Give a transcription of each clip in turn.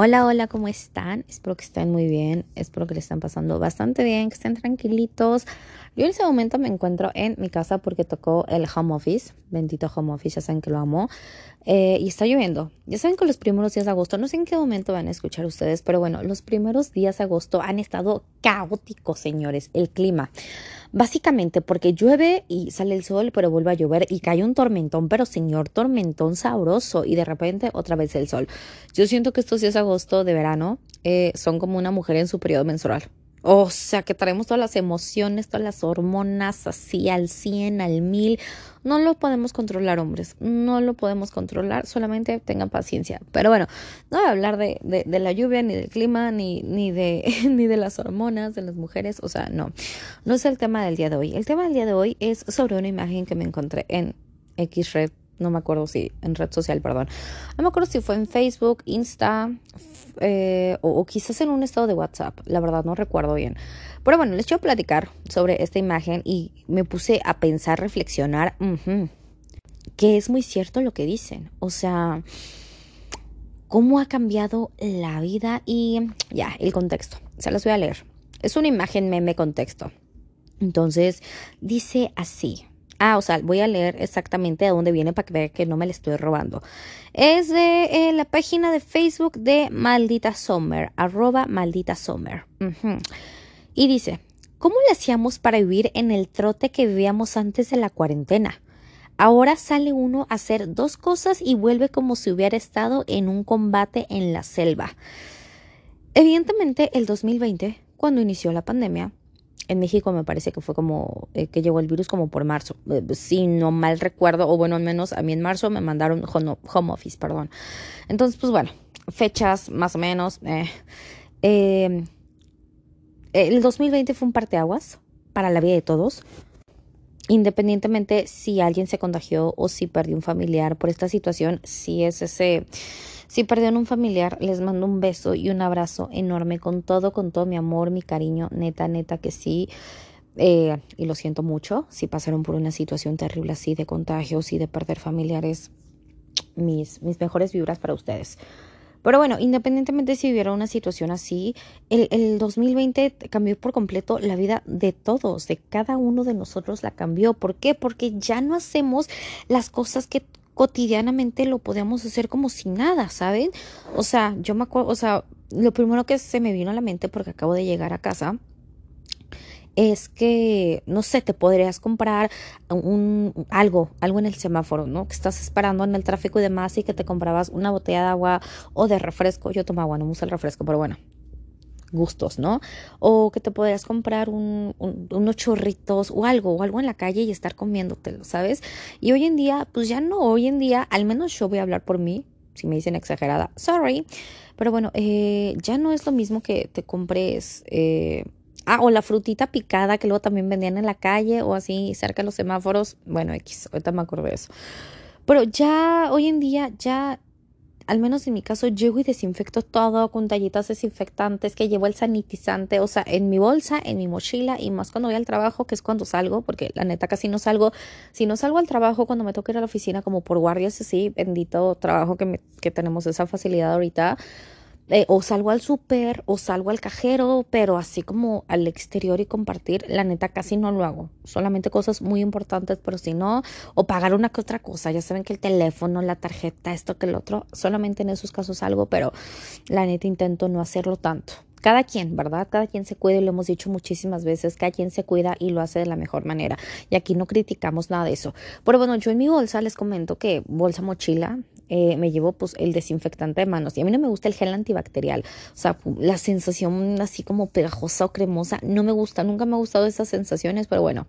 Hola, hola, ¿cómo están? Espero que estén muy bien, espero que le estén pasando bastante bien, que estén tranquilitos. Yo en ese momento me encuentro en mi casa porque tocó el home office, bendito home office, ya saben que lo amo, eh, y está lloviendo. Ya saben que los primeros días de agosto, no sé en qué momento van a escuchar ustedes, pero bueno, los primeros días de agosto han estado caóticos, señores, el clima. Básicamente porque llueve y sale el sol, pero vuelve a llover y cae un tormentón, pero señor tormentón sabroso y de repente otra vez el sol. Yo siento que estos días de agosto de verano eh, son como una mujer en su periodo menstrual. O sea, que traemos todas las emociones, todas las hormonas así al 100, al 1000. No lo podemos controlar, hombres. No lo podemos controlar. Solamente tengan paciencia. Pero bueno, no voy a hablar de, de, la lluvia, ni del clima, ni, ni, de, ni de las hormonas de las mujeres. O sea, no. No es el tema del día de hoy. El tema del día de hoy es sobre una imagen que me encontré en X Red no me acuerdo si en red social, perdón. No me acuerdo si fue en Facebook, Insta eh, o, quizás en un estado de WhatsApp. La verdad no recuerdo bien. Pero bueno, les quiero platicar sobre esta imagen y me puse a pensar, reflexionar, que es muy cierto lo que dicen. O sea, cómo ha cambiado la vida y ya, el contexto. Se las voy a leer. Es una imagen meme contexto. Entonces, dice así. Ah, o sea, voy a leer exactamente de dónde viene para que vean que no me le estoy robando. Es de eh, la página de Facebook de Maldita Summer, arroba Maldita Summer. Y dice, ¿cómo le hacíamos para vivir en el trote que vivíamos antes de la cuarentena? Ahora sale uno a hacer dos cosas y vuelve como si hubiera estado en un combate en la selva. Evidentemente, el 2020, cuando inició la pandemia, en México me parece que fue como eh, que llegó el virus como por marzo, eh, si no mal recuerdo, o bueno, al menos a mí en marzo me mandaron home, office, perdón. Entonces, pues bueno, fechas más o menos. Eh, em, el 2020 fue un parteaguas para la vida de todos. Independientemente si alguien se contagió o si perdió un familiar por esta situación, si es ese si perdieron un familiar, les mando un beso y un abrazo enorme con todo, con todo mi amor, mi cariño, neta, neta que sí. Eh, y lo siento mucho si pasaron por una situación terrible así de contagios y de perder familiares. Mis, mis mejores vibras para ustedes. Pero bueno, independientemente si hubiera una situación así, el, el 2020 cambió por completo la vida de todos, de cada uno de nosotros la cambió. ¿Por qué? Porque ya no hacemos las cosas que cotidianamente lo podíamos hacer como si nada, ¿saben? O sea, yo me acuerdo, o sea, lo primero que se me vino a la mente porque acabo de llegar a casa es que, no sé, te podrías comprar un, algo, algo en el semáforo, ¿no? Que estás esperando en el tráfico y demás y que te comprabas una botella de agua o de refresco. Yo tomo agua, no me gusta el refresco, pero bueno, gustos, ¿no? O que te podrías comprar un, unos chorritos o algo, o algo en la calle y estar comiéndotelo, ¿sabes? Y hoy en día, pues ya no, hoy en día, al menos yo voy a hablar por mí, si me dicen exagerada, sorry, pero bueno, eh, ya no es lo mismo que te compres... Eh, Ah, o la frutita picada que luego también vendían en la calle o así cerca de los semáforos. Bueno, X, ahorita me acuerdo de eso. Pero ya hoy en día ya al menos en mi caso, llego y desinfecto todo con tallitas desinfectantes, que llevo el sanitizante, o sea, en mi bolsa, en mi mochila y más cuando voy al trabajo, que es cuando salgo, porque la neta casi no salgo. Si no salgo al trabajo, cuando me toca ir a la oficina, como por guardias así, bendito trabajo que, que tenemos esa facilidad ahorita eh, o salgo al súper o salgo al cajero, pero así como al exterior y compartir, la neta casi no lo hago. Solamente cosas muy importantes, pero si no, o pagar una que otra cosa. Ya saben que el teléfono, la tarjeta, esto que el otro, solamente en esos casos algo, pero la neta intento no hacerlo tanto. Cada quien, ¿verdad? Cada quien se cuida y lo hemos dicho muchísimas veces, cada quien se cuida y lo hace de la mejor manera. Y aquí no criticamos nada de eso. Pero bueno, yo en mi bolsa les comento que bolsa mochila, eh, me llevo pues el desinfectante de manos y a mí no me gusta el gel antibacterial, o sea, la sensación así como pegajosa o cremosa, no me gusta, nunca me ha gustado esas sensaciones, pero bueno.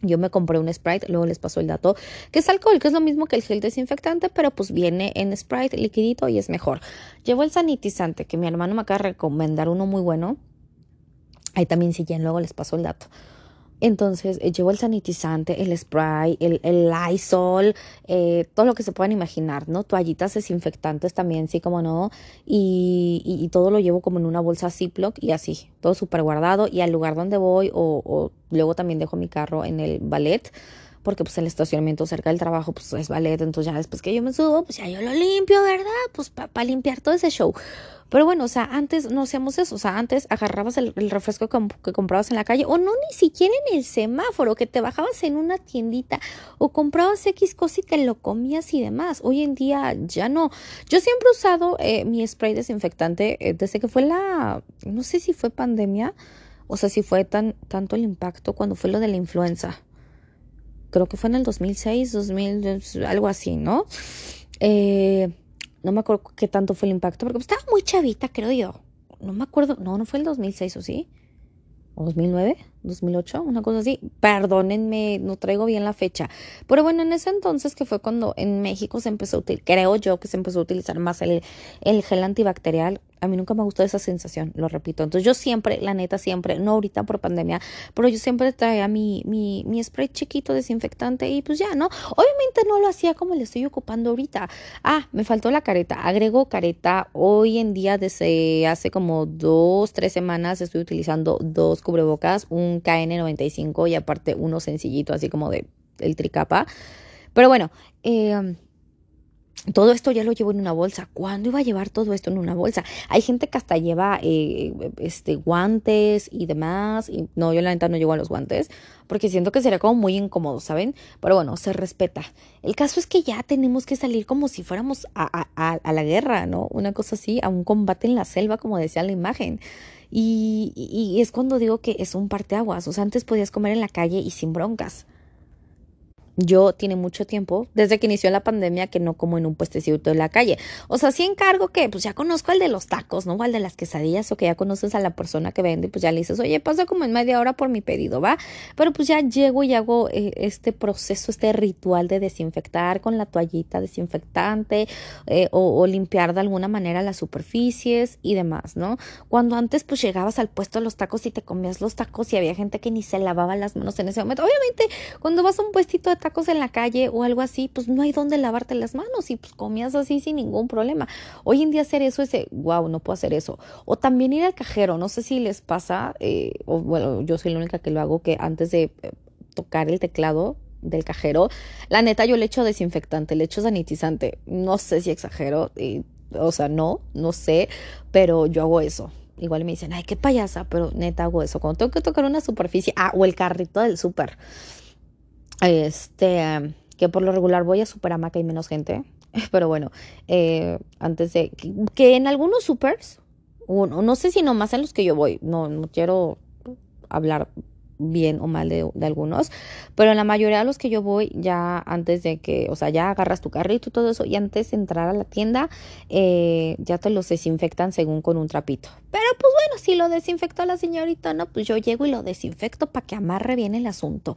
Yo me compré un Sprite, luego les paso el dato, que es alcohol, que es lo mismo que el gel desinfectante, pero pues viene en Sprite liquidito y es mejor. Llevo el sanitizante, que mi hermano me acaba de recomendar uno muy bueno. Ahí también si quieren, luego les paso el dato. Entonces eh, llevo el sanitizante, el spray, el, el Lysol, eh, todo lo que se puedan imaginar, ¿no? Toallitas desinfectantes también, sí, como no. Y, y, todo lo llevo como en una bolsa Ziploc y así, todo súper guardado. Y al lugar donde voy, o, o, luego también dejo mi carro en el ballet, porque pues el estacionamiento cerca del trabajo, pues es ballet. Entonces ya después que yo me subo, pues ya yo lo limpio, ¿verdad? Pues para limpiar todo ese show. Pero bueno, o sea, antes no hacíamos eso. O sea, antes agarrabas el, refresco que, comprabas en la calle o no ni siquiera en el semáforo, que te bajabas en una tiendita o comprabas X cosa y te lo comías y demás. Hoy en día ya no. Yo siempre he usado eh, mi spray desinfectante eh, desde que fue la, no sé si fue pandemia o sea, si fue tan, tanto el impacto cuando fue lo de la influenza. Creo que fue en el 2006, 2000, algo así, ¿no? Eh, no me acuerdo qué tanto fue el impacto, porque estaba muy chavita, creo yo. No me acuerdo, no, no fue el 2006 o sí. ¿O 2009? 2008, una cosa así. Perdónenme, no traigo bien la fecha. Pero bueno, en ese entonces que fue cuando en México se empezó a utilizar, creo yo que se empezó a utilizar más el, el gel antibacterial. A mí nunca me gustó esa sensación, lo repito. Entonces yo siempre, la neta, siempre, no ahorita por pandemia, pero yo siempre traía mi, mi, mi spray chiquito desinfectante y pues ya, ¿no? Obviamente no lo hacía como le estoy ocupando ahorita. Ah, me faltó la careta. Agrego careta. Hoy en día, desde hace como dos, tres semanas, estoy utilizando dos cubrebocas, un KN95 y aparte uno sencillito, así como de el tricapa. Pero bueno, eh, todo esto ya lo llevo en una bolsa. ¿Cuándo iba a llevar todo esto en una bolsa? Hay gente que hasta lleva eh, este, guantes y demás. Y no, yo la neta no llevo a los guantes porque siento que sería como muy incómodo, ¿saben? Pero bueno, se respeta. El caso es que ya tenemos que salir como si fuéramos a, a la guerra, ¿no? Una cosa así, a un combate en la selva, como decía la imagen. Y, y, es cuando digo que es un parteaguas. O sea, antes podías comer en la calle y sin broncas. Yo tiene mucho tiempo, desde que inició la pandemia, que no como en un puestecito de la calle. O sea, sí encargo que, pues ya conozco el de los tacos, ¿no? O el de las quesadillas, o que ya conoces a la persona que vende, pues ya le dices, oye, pasa como en media hora por mi pedido, ¿va? Pero pues ya llego y hago eh, este proceso, este ritual de desinfectar con la toallita desinfectante eh, o, o, limpiar de alguna manera las superficies y demás, ¿no? Cuando antes pues llegabas al puesto de los tacos y te comías los tacos y había gente que ni se lavaba las manos en ese momento. Obviamente, cuando vas a un puestito de tacos, en la calle o algo así, pues no hay donde lavarte las manos y pues comías así sin ningún problema. Hoy en día hacer eso es, wow, no puedo hacer eso. O también ir al cajero, no sé si les pasa, eh, o bueno, yo soy la única que lo hago, que antes de eh, tocar el teclado del cajero, la neta yo le echo desinfectante, le echo sanitizante, no sé si exagero, o sea, no, no sé, pero yo hago eso. Igual me dicen, ay, qué payasa, pero neta hago eso. Cuando tengo que tocar una superficie, ah, o el carrito del súper este, que por lo regular voy a Superamaca y menos gente. Pero bueno, eh, antes de que, en algunos supers, no sé si nomás en los que yo voy, no, no quiero hablar bien o mal de, algunos, pero en la mayoría de los que yo voy, ya antes de que, o sea, ya agarras tu carrito y todo eso, y antes de entrar a la tienda, eh, ya te los desinfectan según con un trapito. Pero pues bueno, si lo desinfectó la señorita, no, pues yo llego y lo desinfecto para que amarre bien el asunto.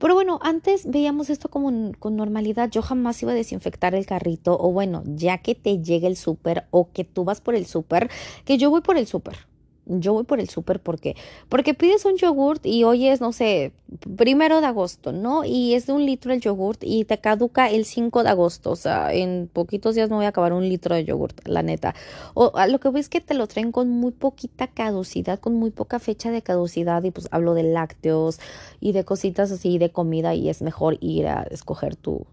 Pero bueno, antes veíamos esto como con normalidad. Yo jamás iba a desinfectar el carrito o bueno, ya que te llegue el súper o que tú vas por el súper, que yo voy por el súper yo voy por el súper porque porque pides un yogurt y hoy es no sé primero de agosto no y es de un litro el yogurt y te caduca el 5 de agosto o sea en poquitos días no voy a acabar un litro de yogurt la neta o a lo que ves que te lo traen con muy poquita caducidad con muy poca fecha de caducidad y pues hablo de lácteos y de cositas así de comida y es mejor ir a escoger tu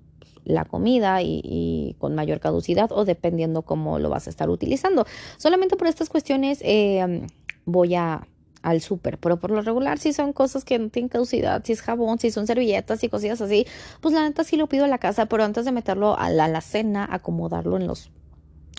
la comida y, con mayor caducidad o dependiendo cómo lo vas a estar utilizando. Solamente por estas cuestiones eh, voy a al súper, pero por lo regular si son cosas que no tienen caducidad, si es jabón, si son servilletas y cosillas así, pues la neta sí lo pido a la casa, pero antes de meterlo a la, a la cena, acomodarlo en los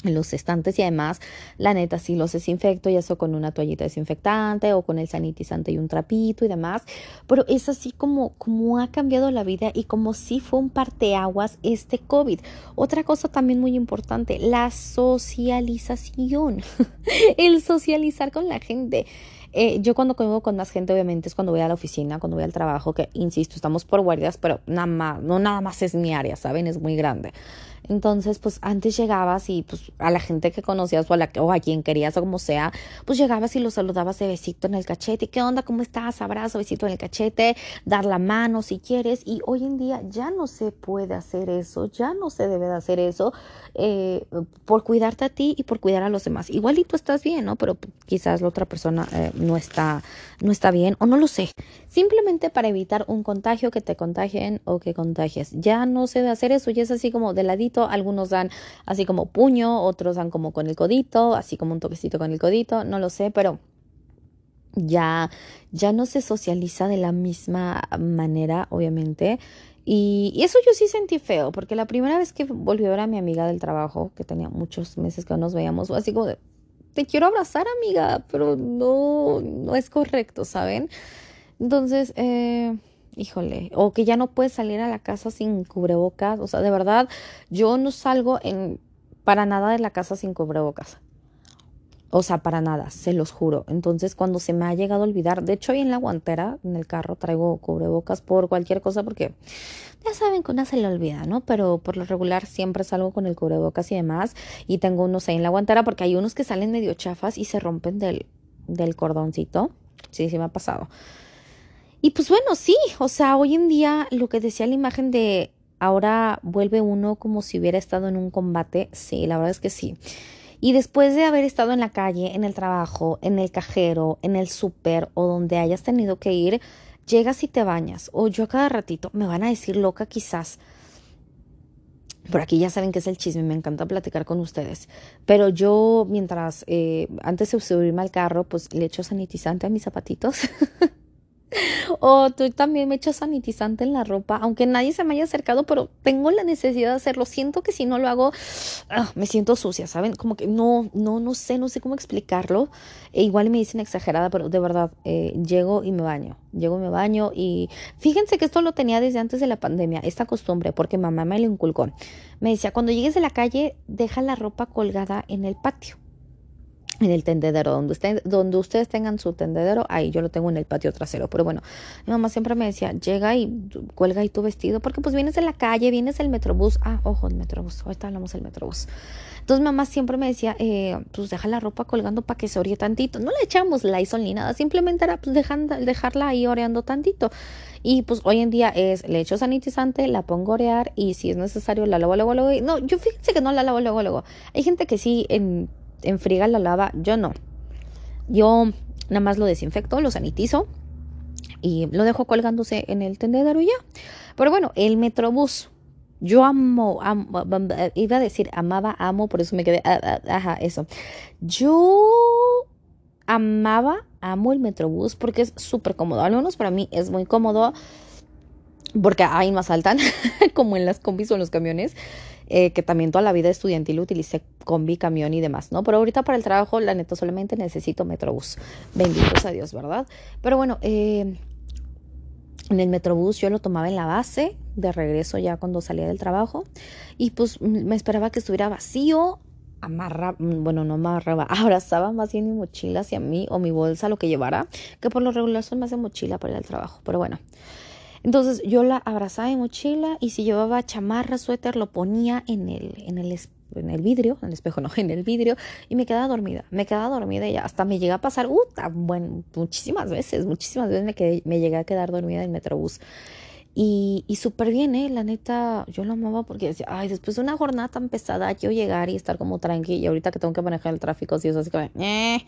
en los estantes y además la neta sí los desinfecto ya sea con una toallita desinfectante o con el sanitizante y un trapito y demás pero es así como como ha cambiado la vida y como si fue un parteaguas este COVID otra cosa también muy importante la socialización el socializar con la gente eh, yo cuando convivo con más gente, obviamente, es cuando voy a la oficina, cuando voy al trabajo, que insisto, estamos por guardias, pero nada más, no nada más es mi área, ¿saben? Es muy grande. Entonces, pues antes llegabas y pues a la gente que conocías o a, la, o a quien querías o como sea, pues llegabas y lo saludabas de besito en el cachete. ¿Qué onda? ¿Cómo estás? Abrazo, besito en el cachete, dar la mano si quieres. Y hoy en día ya no se puede hacer eso, ya no se debe de hacer eso eh, por cuidarte a ti y por cuidar a los demás. Igualito estás bien, ¿no? Pero quizás la otra persona eh, no está, no está bien o no lo sé. Simplemente para evitar un contagio que te contagien o que contagies. Ya no se debe hacer eso, ya es así como de ladito. Algunos dan así como puño, otros dan como con el codito, así como un toquecito con el codito, no lo sé, pero ya, ya no se socializa de la misma manera, obviamente. Y, eso yo sí sentí feo, porque la primera vez que volví a ver a mi amiga del trabajo, que tenía muchos meses que no nos veíamos, fue así como de, te quiero abrazar, amiga, pero no, no es correcto, ¿saben? Entonces, eh, híjole, o que ya no puedes salir a la casa sin cubrebocas, o sea, de verdad, yo no salgo en, para nada de la casa sin cubrebocas. O sea, para nada, se los juro. Entonces, cuando se me ha llegado a olvidar, de hecho, hoy en la guantera, en el carro, traigo cubrebocas por cualquier cosa, porque ya saben que una se le olvida, ¿no? Pero por lo regular siempre salgo con el cubrebocas y demás. Y tengo unos ahí en la guantera, porque hay unos que salen medio chafas y se rompen del, del cordoncito. Sí, sí me ha pasado. Y pues bueno, sí, o sea, hoy en día lo que decía la imagen de ahora vuelve uno como si hubiera estado en un combate, sí, la verdad es que sí. Y después de haber estado en la calle, en el trabajo, en el cajero, en el súper o donde hayas tenido que ir, llegas y te bañas. O yo a cada ratito me van a decir loca quizás. Por aquí ya saben que es el chisme, me encanta platicar con ustedes. Pero yo, mientras, eh, antes de subirme al carro, pues le echo sanitizante a mis zapatitos. O tú también me echas sanitizante en la ropa, aunque nadie se me haya acercado, pero tengo la necesidad de hacerlo. Siento que si no lo hago, ah, me siento sucia, ¿saben? Como que no, no, no sé, no sé cómo explicarlo. E igual me dicen exagerada, pero de verdad, eh, llego y me baño. Llego y me baño y fíjense que esto lo tenía desde antes de la pandemia, esta costumbre, porque mamá me lo inculcó. Me decía, cuando llegues de la calle, deja la ropa colgada en el patio en el tendedero, donde, usted, donde ustedes tengan su tendedero, ahí yo lo tengo en el patio trasero. Pero bueno, mi mamá siempre me decía, llega y cuelga ahí tu vestido, porque pues vienes de la calle, vienes el metrobús. Ah, ojo, el metrobús, ahorita hablamos del metrobús. Entonces mamá siempre me decía, eh, pues deja la ropa colgando para que se orie tantito. No le echamos la ni nada, simplemente era pues dejarla ahí oreando tantito. Y pues hoy en día es, le echo sanitizante, la pongo a orear y si es necesario la lavo luego, luego. No, yo fíjense que no la lavo luego, luego. Hay gente que sí en enfriga la lava, yo no. Yo nada más lo desinfecto, lo sanitizo y lo dejo colgándose en el tendedero y ya. Pero bueno, el Metrobús. Yo amo, iba a decir amaba, amo, por eso me quedé, ah, ah, ajá, eso. Yo amaba, amo el Metrobús porque es súper cómodo. Al menos para mí es muy cómodo porque ahí no asaltan, como en las combis o en los camiones. Eh, que también toda la vida estudiantil utilicé combi, camión y demás, ¿no? Pero ahorita para el trabajo, la neta, solamente necesito Metrobús. Benditos a Dios, ¿verdad? Pero bueno, eh, en el Metrobús yo lo tomaba en la base, de regreso ya cuando salía del trabajo, y pues me esperaba que estuviera vacío, amarra, bueno, no amarraba, abrazaba más bien mi mochila hacia mí o mi bolsa, lo que llevara, que por lo regular son más de mochila para ir al trabajo, pero bueno. Entonces yo la abrazaba en mochila y si llevaba chamarra, suéter, lo ponía en el, en el, en el vidrio, en el espejo no, en el vidrio y me quedaba dormida, me quedaba dormida y hasta me llega a pasar, uh, bueno, muchísimas veces, muchísimas veces me, quedé, me llegué a quedar dormida en el metrobús. Y, y súper bien, ¿eh? La neta, yo lo amaba porque decía, ay, después de una jornada tan pesada, quiero llegar y estar como tranqui. Y ahorita que tengo que manejar el tráfico, así, eso así que, eh,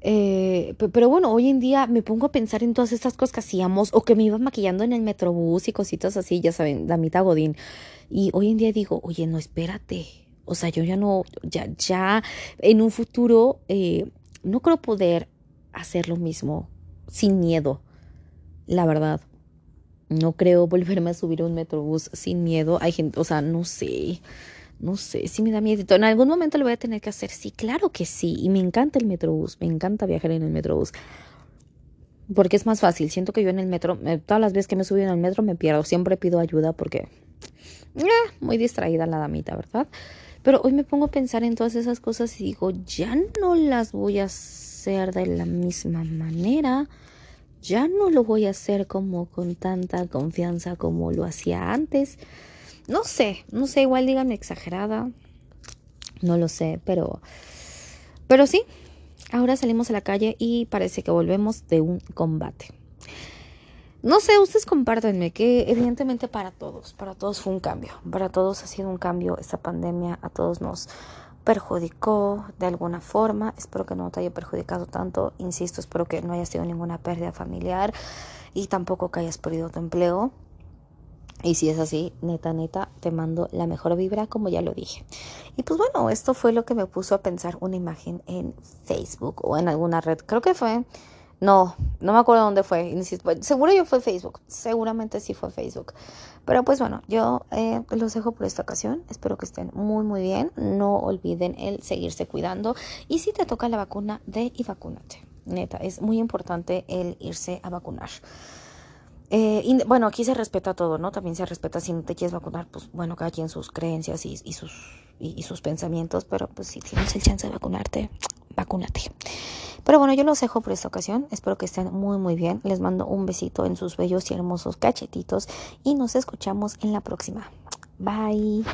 eh, pero bueno, hoy en día me pongo a pensar en todas estas cosas que hacíamos o que me iba maquillando en el metrobús y cositas así, ya saben, damita Godín. Y hoy en día digo, oye, no, espérate. O sea, yo ya no, ya, ya en un futuro eh, no creo poder hacer lo mismo sin miedo, la verdad. No creo volverme a subir a un metrobús sin miedo. Hay gente, o sea, no sé no sé si me da miedo. En algún momento lo voy a tener que hacer. Sí, claro que sí. Y me encanta el metrobús. Me encanta viajar en el metrobús. Porque es más fácil. Siento que yo en el metro, todas las veces que me subo en el metro me pierdo. Siempre pido ayuda porque... Eh, muy distraída la damita, ¿verdad? Pero hoy me pongo a pensar en todas esas cosas y digo, ya no las voy a hacer de la misma manera. Ya no lo voy a hacer como con tanta confianza como lo hacía antes. No sé, no sé, igual díganme exagerada. No lo sé, pero. Pero sí, ahora salimos a la calle y parece que volvemos de un combate. No sé, ustedes compártanme que evidentemente para todos, para todos fue un cambio. Para todos ha sido un cambio esta pandemia, a todos nos perjudicó de alguna forma. Espero que no te haya perjudicado tanto. Insisto, espero que no hayas tenido ninguna pérdida familiar y tampoco que hayas perdido tu empleo. Y si es así, neta, neta, te mando la mejor vibra, como ya lo dije. Y pues bueno, esto fue lo que me puso a pensar una imagen en Facebook o en alguna red. Creo que fue, no, no me acuerdo dónde fue. Seguro yo fue Facebook, seguramente sí fue Facebook. Pero pues bueno, yo eh, los dejo por esta ocasión. Espero que estén muy, muy bien. No olviden el seguirse cuidando. Y si te toca la vacuna, de y vacúnate. Neta, es muy importante el irse a vacunar. Eh, bueno, aquí se respeta todo, ¿no? También se respeta si no te quieres vacunar, pues bueno, cada quien sus creencias y, sus, y, sus pensamientos, pero pues si tienes el chance de vacunarte, vacúnate. Pero bueno, yo los dejo por esta ocasión. Espero que estén muy, muy bien. Les mando un besito en sus bellos y hermosos cachetitos y nos escuchamos en la próxima. Bye.